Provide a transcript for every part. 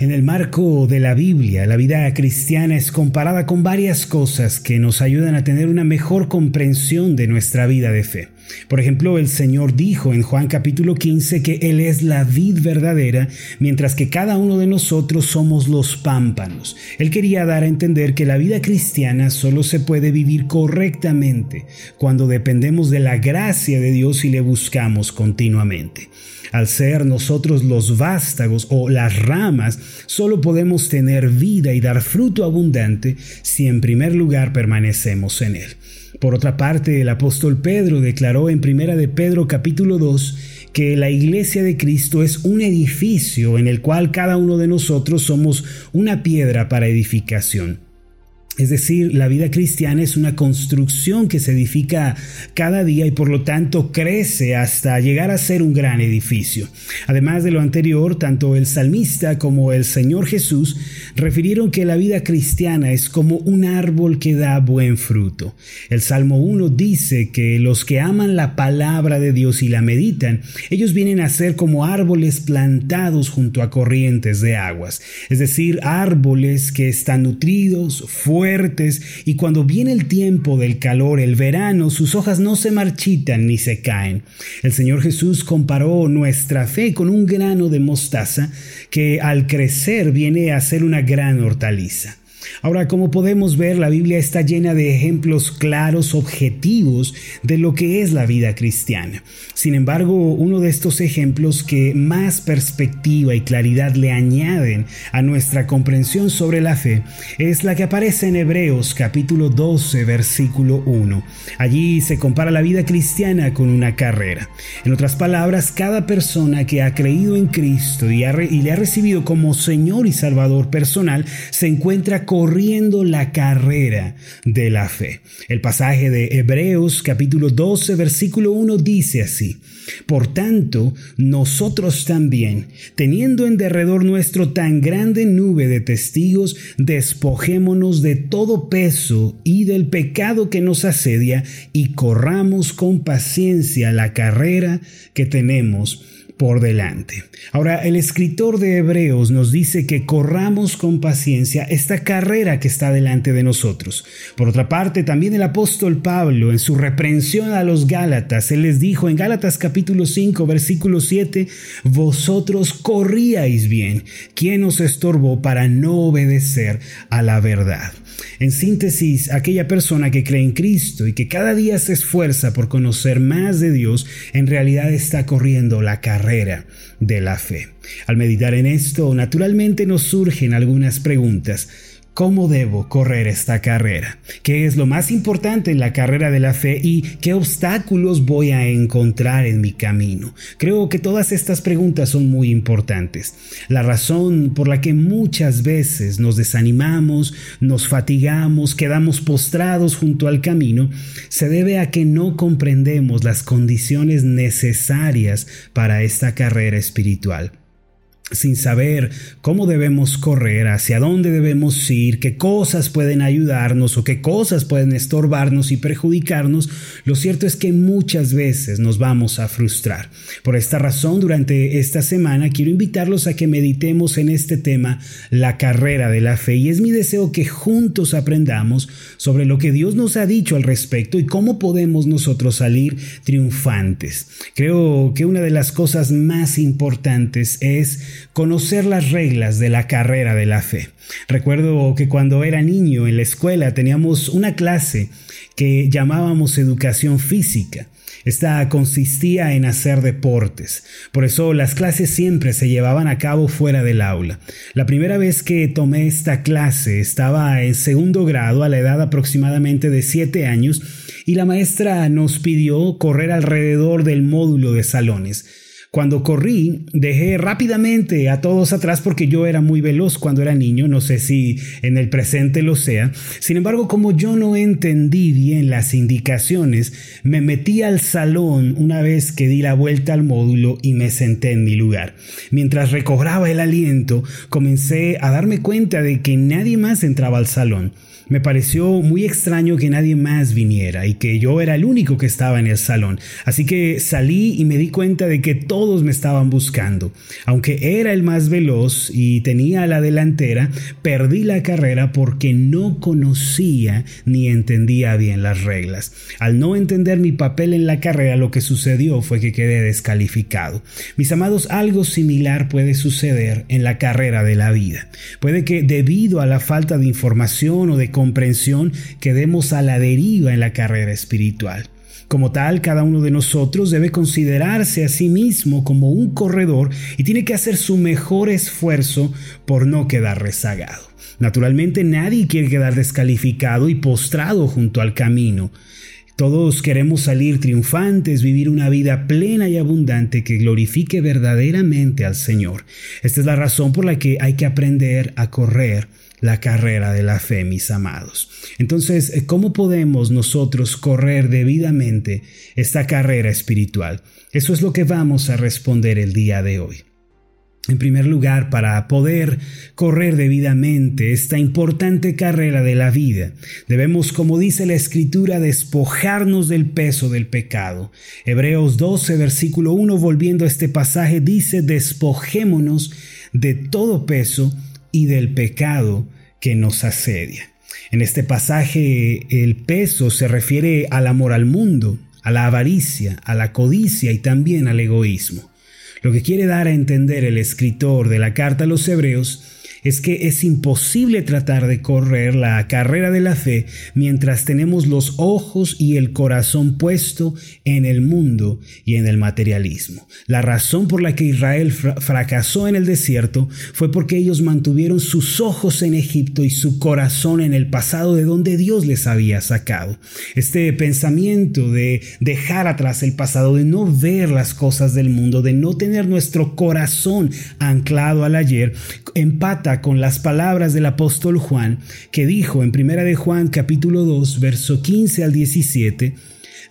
En el marco de la Biblia, la vida cristiana es comparada con varias cosas que nos ayudan a tener una mejor comprensión de nuestra vida de fe. Por ejemplo, el Señor dijo en Juan capítulo 15 que Él es la vid verdadera, mientras que cada uno de nosotros somos los pámpanos. Él quería dar a entender que la vida cristiana solo se puede vivir correctamente cuando dependemos de la gracia de Dios y le buscamos continuamente. Al ser nosotros los vástagos o las ramas, solo podemos tener vida y dar fruto abundante si en primer lugar permanecemos en él. Por otra parte, el apóstol Pedro declaró en Primera de Pedro capítulo 2 que la iglesia de Cristo es un edificio en el cual cada uno de nosotros somos una piedra para edificación. Es decir, la vida cristiana es una construcción que se edifica cada día y por lo tanto crece hasta llegar a ser un gran edificio. Además de lo anterior, tanto el salmista como el Señor Jesús refirieron que la vida cristiana es como un árbol que da buen fruto. El Salmo 1 dice que los que aman la palabra de Dios y la meditan, ellos vienen a ser como árboles plantados junto a corrientes de aguas, es decir, árboles que están nutridos, fuertes, y cuando viene el tiempo del calor, el verano, sus hojas no se marchitan ni se caen. El Señor Jesús comparó nuestra fe con un grano de mostaza que al crecer viene a ser una gran hortaliza. Ahora, como podemos ver, la Biblia está llena de ejemplos claros, objetivos de lo que es la vida cristiana. Sin embargo, uno de estos ejemplos que más perspectiva y claridad le añaden a nuestra comprensión sobre la fe es la que aparece en Hebreos capítulo 12, versículo 1. Allí se compara la vida cristiana con una carrera. En otras palabras, cada persona que ha creído en Cristo y, le ha recibido como Señor y Salvador personal se encuentra corriendo la carrera de la fe. El pasaje de Hebreos capítulo 12 versículo 1 dice así, Por tanto, nosotros también, teniendo en derredor nuestro tan grande nube de testigos, despojémonos de todo peso y del pecado que nos asedia y corramos con paciencia la carrera que tenemos por delante. Ahora, el escritor de Hebreos nos dice que corramos con paciencia esta carrera que está delante de nosotros. Por otra parte, también el apóstol Pablo, en su reprensión a los Gálatas, él les dijo en Gálatas capítulo 5, versículo 7, vosotros corríais bien. ¿Quién os estorbó para no obedecer a la verdad? En síntesis, aquella persona que cree en Cristo y que cada día se esfuerza por conocer más de Dios, en realidad está corriendo la carrera de la fe. Al meditar en esto, naturalmente nos surgen algunas preguntas. ¿Cómo debo correr esta carrera? ¿Qué es lo más importante en la carrera de la fe y qué obstáculos voy a encontrar en mi camino? Creo que todas estas preguntas son muy importantes. La razón por la que muchas veces nos desanimamos, nos fatigamos, quedamos postrados junto al camino, se debe a que no comprendemos las condiciones necesarias para esta carrera espiritual sin saber cómo debemos correr, hacia dónde debemos ir, qué cosas pueden ayudarnos o qué cosas pueden estorbarnos y perjudicarnos, lo cierto es que muchas veces nos vamos a frustrar. Por esta razón, durante esta semana quiero invitarlos a que meditemos en este tema, la carrera de la fe, y es mi deseo que juntos aprendamos sobre lo que Dios nos ha dicho al respecto y cómo podemos nosotros salir triunfantes. Creo que una de las cosas más importantes es conocer las reglas de la carrera de la fe. Recuerdo que cuando era niño en la escuela teníamos una clase que llamábamos educación física. Esta consistía en hacer deportes, por eso las clases siempre se llevaban a cabo fuera del aula. La primera vez que tomé esta clase estaba en segundo grado a la edad aproximadamente de 7 años y la maestra nos pidió correr alrededor del módulo de salones. Cuando corrí, dejé rápidamente a todos atrás porque yo era muy veloz cuando era niño, no sé si en el presente lo sea. Sin embargo, como yo no entendí bien las indicaciones, me metí al salón una vez que di la vuelta al módulo y me senté en mi lugar. Mientras recobraba el aliento, comencé a darme cuenta de que nadie más entraba al salón. Me pareció muy extraño que nadie más viniera y que yo era el único que estaba en el salón. Así que salí y me di cuenta de que todos me estaban buscando. Aunque era el más veloz y tenía la delantera, perdí la carrera porque no conocía ni entendía bien las reglas. Al no entender mi papel en la carrera, lo que sucedió fue que quedé descalificado. Mis amados, algo similar puede suceder en la carrera de la vida. Puede que debido a la falta de información o de comprensión quedemos a la deriva en la carrera espiritual. Como tal, cada uno de nosotros debe considerarse a sí mismo como un corredor y tiene que hacer su mejor esfuerzo por no quedar rezagado. Naturalmente nadie quiere quedar descalificado y postrado junto al camino. Todos queremos salir triunfantes, vivir una vida plena y abundante que glorifique verdaderamente al Señor. Esta es la razón por la que hay que aprender a correr la carrera de la fe, mis amados. Entonces, eh, ¿cómo podemos nosotros correr debidamente esta carrera espiritual? Eso es lo que vamos a responder el día de hoy. En primer lugar, para poder correr debidamente esta importante carrera de la vida, debemos, como dice la Escritura, despojarnos del peso del pecado. Hebreos 12, versículo 1, volviendo a este pasaje, dice, despojémonos de todo peso y del pecado que nos asedia. En este pasaje el peso se refiere al amor al mundo, a la avaricia, a la codicia y también al egoísmo. Lo que quiere dar a entender el escritor de la carta a los hebreos es que es imposible tratar de correr la carrera de la fe mientras tenemos los ojos y el corazón puesto en el mundo y en el materialismo. La razón por la que Israel fracasó en el desierto fue porque ellos mantuvieron sus ojos en Egipto y su corazón en el pasado de donde Dios les había sacado. Este pensamiento de dejar atrás el pasado, de no ver las cosas del mundo, de no tener nuestro corazón anclado al ayer, empata con las palabras del apóstol Juan, que dijo en Primera de Juan capítulo 2, verso 15 al 17,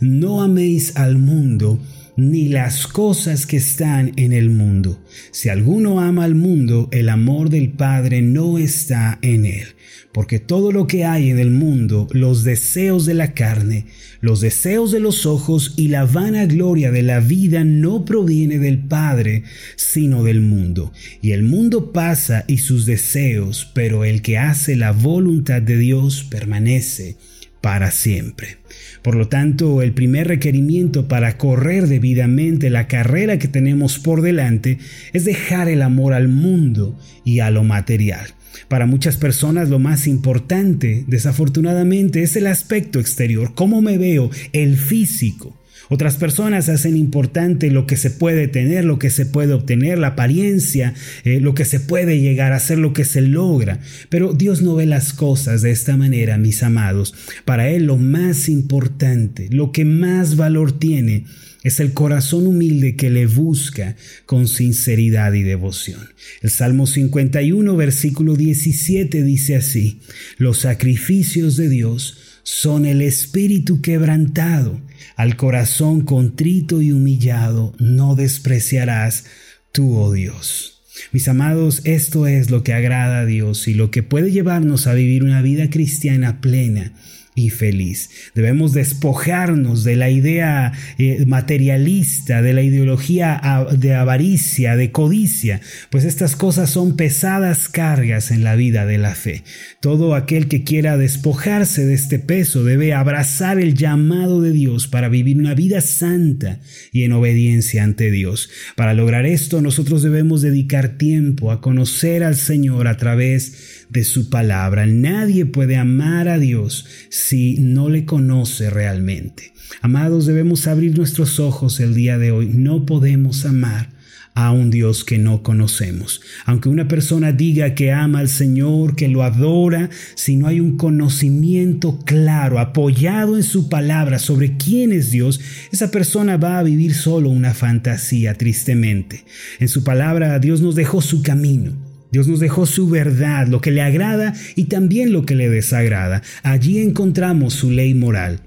No améis al mundo, ni las cosas que están en el mundo. Si alguno ama al mundo, el amor del Padre no está en él. Porque todo lo que hay en el mundo, los deseos de la carne, los deseos de los ojos y la vana gloria de la vida no proviene del Padre, sino del mundo. Y el mundo pasa y sus deseos, pero el que hace la voluntad de Dios permanece para siempre. Por lo tanto, el primer requerimiento para correr debidamente la carrera que tenemos por delante es dejar el amor al mundo y a lo material. Para muchas personas lo más importante, desafortunadamente, es el aspecto exterior, cómo me veo, el físico. Otras personas hacen importante lo que se puede tener, lo que se puede obtener, la apariencia, eh, lo que se puede llegar a hacer, lo que se logra. Pero Dios no ve las cosas de esta manera, mis amados. Para Él lo más importante, lo que más valor tiene, es el corazón humilde que le busca con sinceridad y devoción. El Salmo 51, versículo 17 dice así, los sacrificios de Dios son el espíritu quebrantado, al corazón contrito y humillado no despreciarás tú, oh Dios. Mis amados, esto es lo que agrada a Dios y lo que puede llevarnos a vivir una vida cristiana plena y feliz. Debemos despojarnos de la idea eh, materialista, de la ideología de avaricia, de codicia, pues estas cosas son pesadas cargas en la vida de la fe. Todo aquel que quiera despojarse de este peso debe abrazar el llamado de Dios para vivir una vida santa y en obediencia ante Dios. Para lograr esto nosotros debemos dedicar tiempo a conocer al Señor a través de su palabra. Nadie puede amar a Dios si no le conoce realmente. Amados, debemos abrir nuestros ojos el día de hoy. No podemos amar a un Dios que no conocemos. Aunque una persona diga que ama al Señor, que lo adora, si no hay un conocimiento claro, apoyado en su palabra sobre quién es Dios, esa persona va a vivir solo una fantasía, tristemente. En su palabra Dios nos dejó su camino. Dios nos dejó su verdad, lo que le agrada y también lo que le desagrada. Allí encontramos su ley moral.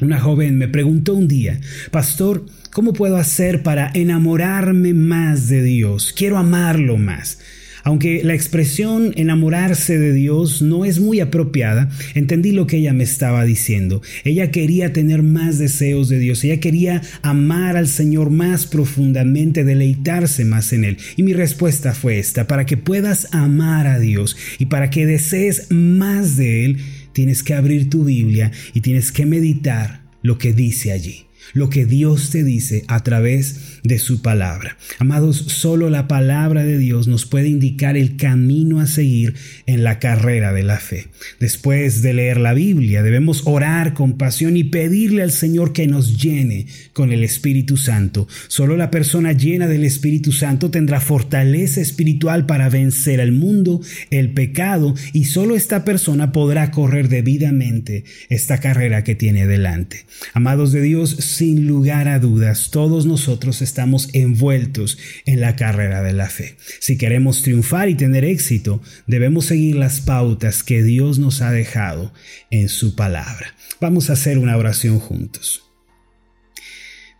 Una joven me preguntó un día, Pastor, ¿cómo puedo hacer para enamorarme más de Dios? Quiero amarlo más. Aunque la expresión enamorarse de Dios no es muy apropiada, entendí lo que ella me estaba diciendo. Ella quería tener más deseos de Dios, ella quería amar al Señor más profundamente, deleitarse más en Él. Y mi respuesta fue esta, para que puedas amar a Dios y para que desees más de Él, tienes que abrir tu Biblia y tienes que meditar lo que dice allí lo que Dios te dice a través de su palabra. Amados, solo la palabra de Dios nos puede indicar el camino a seguir en la carrera de la fe. Después de leer la Biblia, debemos orar con pasión y pedirle al Señor que nos llene con el Espíritu Santo. Solo la persona llena del Espíritu Santo tendrá fortaleza espiritual para vencer al mundo, el pecado, y solo esta persona podrá correr debidamente esta carrera que tiene delante. Amados de Dios, sin lugar a dudas, todos nosotros estamos envueltos en la carrera de la fe. Si queremos triunfar y tener éxito, debemos seguir las pautas que Dios nos ha dejado en su palabra. Vamos a hacer una oración juntos.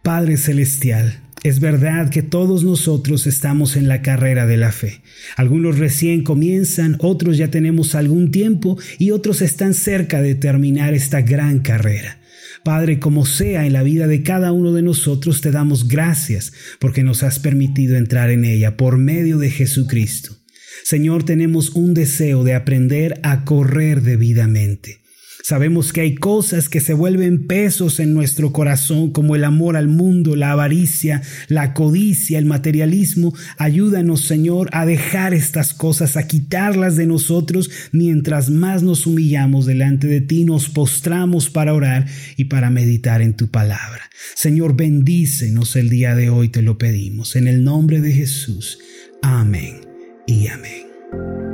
Padre Celestial, es verdad que todos nosotros estamos en la carrera de la fe. Algunos recién comienzan, otros ya tenemos algún tiempo y otros están cerca de terminar esta gran carrera. Padre, como sea en la vida de cada uno de nosotros, te damos gracias porque nos has permitido entrar en ella por medio de Jesucristo. Señor, tenemos un deseo de aprender a correr debidamente. Sabemos que hay cosas que se vuelven pesos en nuestro corazón, como el amor al mundo, la avaricia, la codicia, el materialismo. Ayúdanos, Señor, a dejar estas cosas, a quitarlas de nosotros, mientras más nos humillamos delante de ti, nos postramos para orar y para meditar en tu palabra. Señor, bendícenos el día de hoy, te lo pedimos. En el nombre de Jesús. Amén y amén.